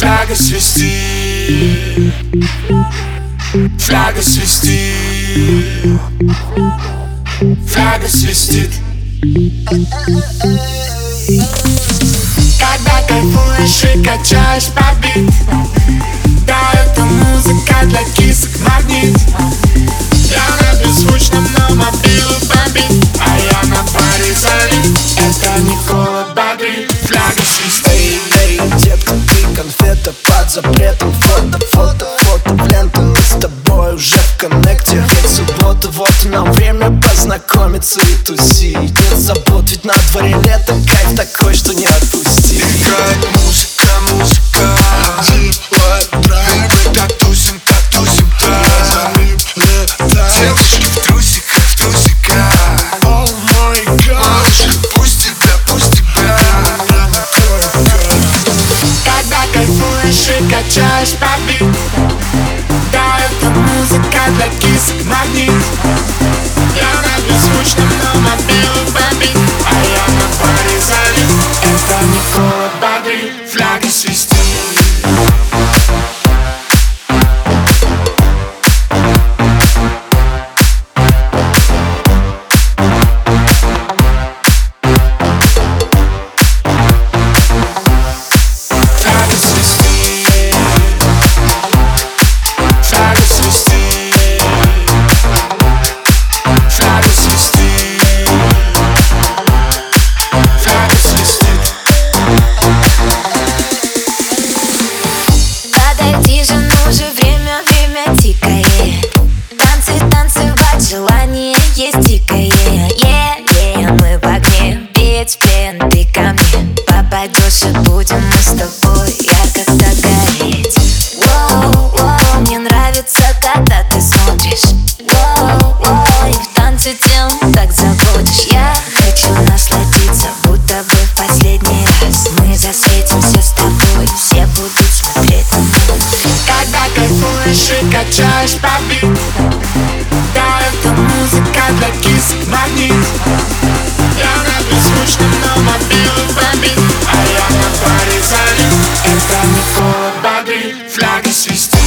Фляга свисти Фляга свисти Фляга свистит Когда кайфуешь и качаешь по бит Да, запретом Фото, фото, фото в ленту Мы с тобой уже в коннекте. Ведь суббота, вот нам время познакомиться и тусить. Нет забот, ведь на дворе лето Кайф такой, что не отпусти Играет кайфуешь и качаешь бит Да, это музыка для кисок магнит есть дикое е е мы в огне, петь пен, ты ко мне Попадешь и будем мы с тобой ярко так гореть Воу, воу, мне нравится, когда ты смотришь. Воу, воу, и в танце тем так заводишь. Я хочу насладиться, будто бы в последний раз. Мы засветимся с тобой, все будут смотреть на нас Когда кайфуешь и качаешь по бит Да, это музыка для кисок магнит Я на беззвучном, но мобилу бомбит А я на паре залит Это Никола бодрит Фляга свистит